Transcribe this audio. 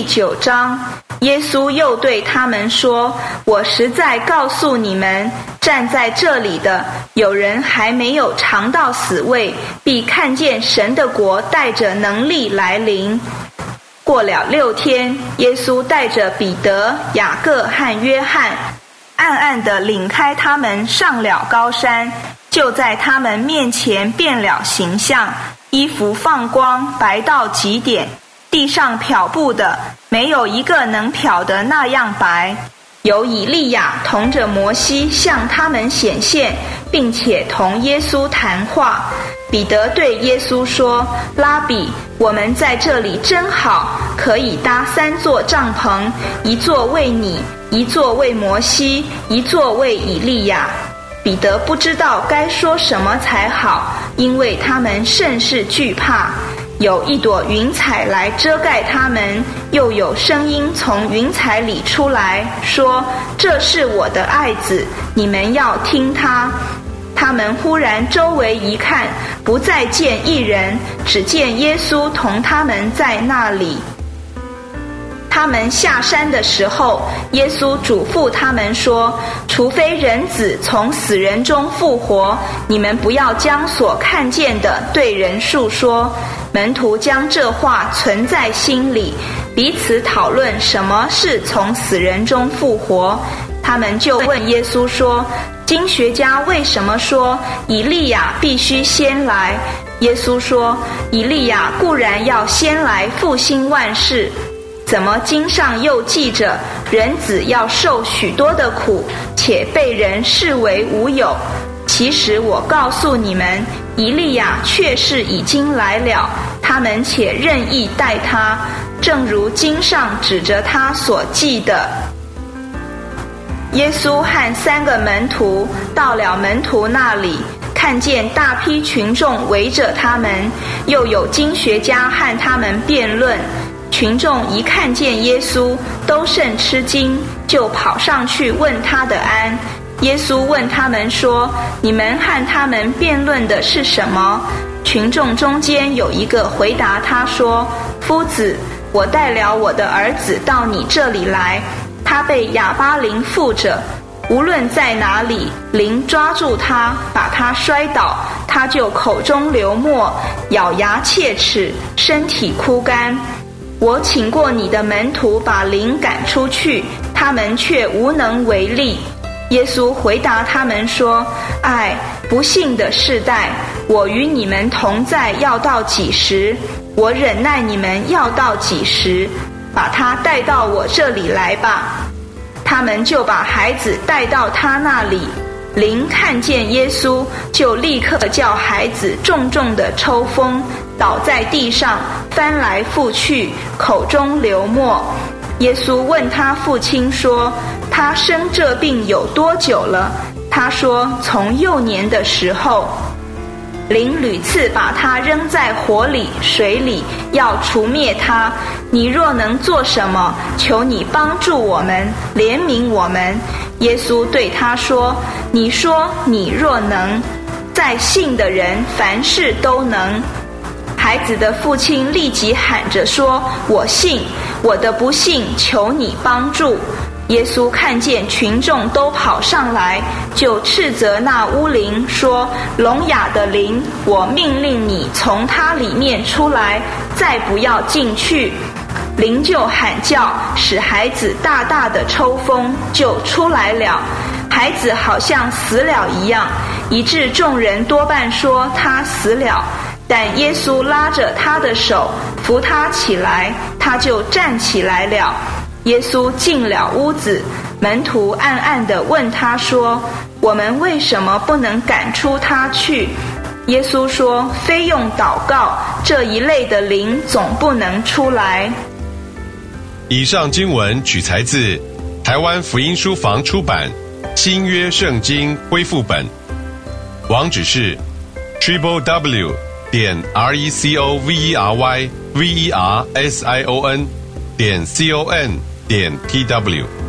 第九章，耶稣又对他们说：“我实在告诉你们，站在这里的有人还没有尝到死味，必看见神的国带着能力来临。”过了六天，耶稣带着彼得、雅各和约翰，暗暗地领开他们上了高山，就在他们面前变了形象，衣服放光，白到极点。地上漂布的，没有一个能漂得那样白。有以利亚同着摩西向他们显现，并且同耶稣谈话。彼得对耶稣说：“拉比，我们在这里真好，可以搭三座帐篷，一座为你，一座为摩西，一座为以利亚。”彼得不知道该说什么才好，因为他们甚是惧怕。有一朵云彩来遮盖他们，又有声音从云彩里出来说：“这是我的爱子，你们要听他。”他们忽然周围一看，不再见一人，只见耶稣同他们在那里。他们下山的时候，耶稣嘱咐他们说：“除非人子从死人中复活，你们不要将所看见的对人述说。”门徒将这话存在心里，彼此讨论什么是从死人中复活。他们就问耶稣说：“经学家为什么说以利亚必须先来？”耶稣说：“以利亚固然要先来复兴万事。”怎么经上又记着人子要受许多的苦，且被人视为无有？其实我告诉你们，伊利亚确是已经来了，他们且任意待他，正如经上指着他所记的。耶稣和三个门徒到了门徒那里，看见大批群众围着他们，又有经学家和他们辩论。群众一看见耶稣，都甚吃惊，就跑上去问他的安。耶稣问他们说：“你们和他们辩论的是什么？”群众中间有一个回答他说：“夫子，我带了我的儿子到你这里来，他被哑巴灵附着，无论在哪里，灵抓住他，把他摔倒，他就口中流沫，咬牙切齿，身体枯干。”我请过你的门徒把灵赶出去，他们却无能为力。耶稣回答他们说：“唉，不幸的世代，我与你们同在要到几时？我忍耐你们要到几时？把他带到我这里来吧。”他们就把孩子带到他那里。灵看见耶稣，就立刻叫孩子重重的抽风，倒在地上，翻来覆去，口中流沫。耶稣问他父亲说：“他生这病有多久了？”他说：“从幼年的时候。”灵屡次把他扔在火里、水里，要除灭他。你若能做什么，求你帮助我们，怜悯我们。耶稣对他说：“你说你若能，在信的人凡事都能。”孩子的父亲立即喊着说：“我信，我的不信，求你帮助。”耶稣看见群众都跑上来，就斥责那巫灵说：“聋哑的灵，我命令你从他里面出来，再不要进去。”灵就喊叫，使孩子大大的抽风，就出来了。孩子好像死了一样，以致众人多半说他死了。但耶稣拉着他的手，扶他起来，他就站起来了。耶稣进了屋子，门徒暗暗地问他说：“我们为什么不能赶出他去？”耶稣说：“非用祷告，这一类的灵总不能出来。”以上经文取材自台湾福音书房出版《新约圣经恢复本》，网址是 triple w 点 r e c o v e r y v e r s i o n 点 c o n。点 tw。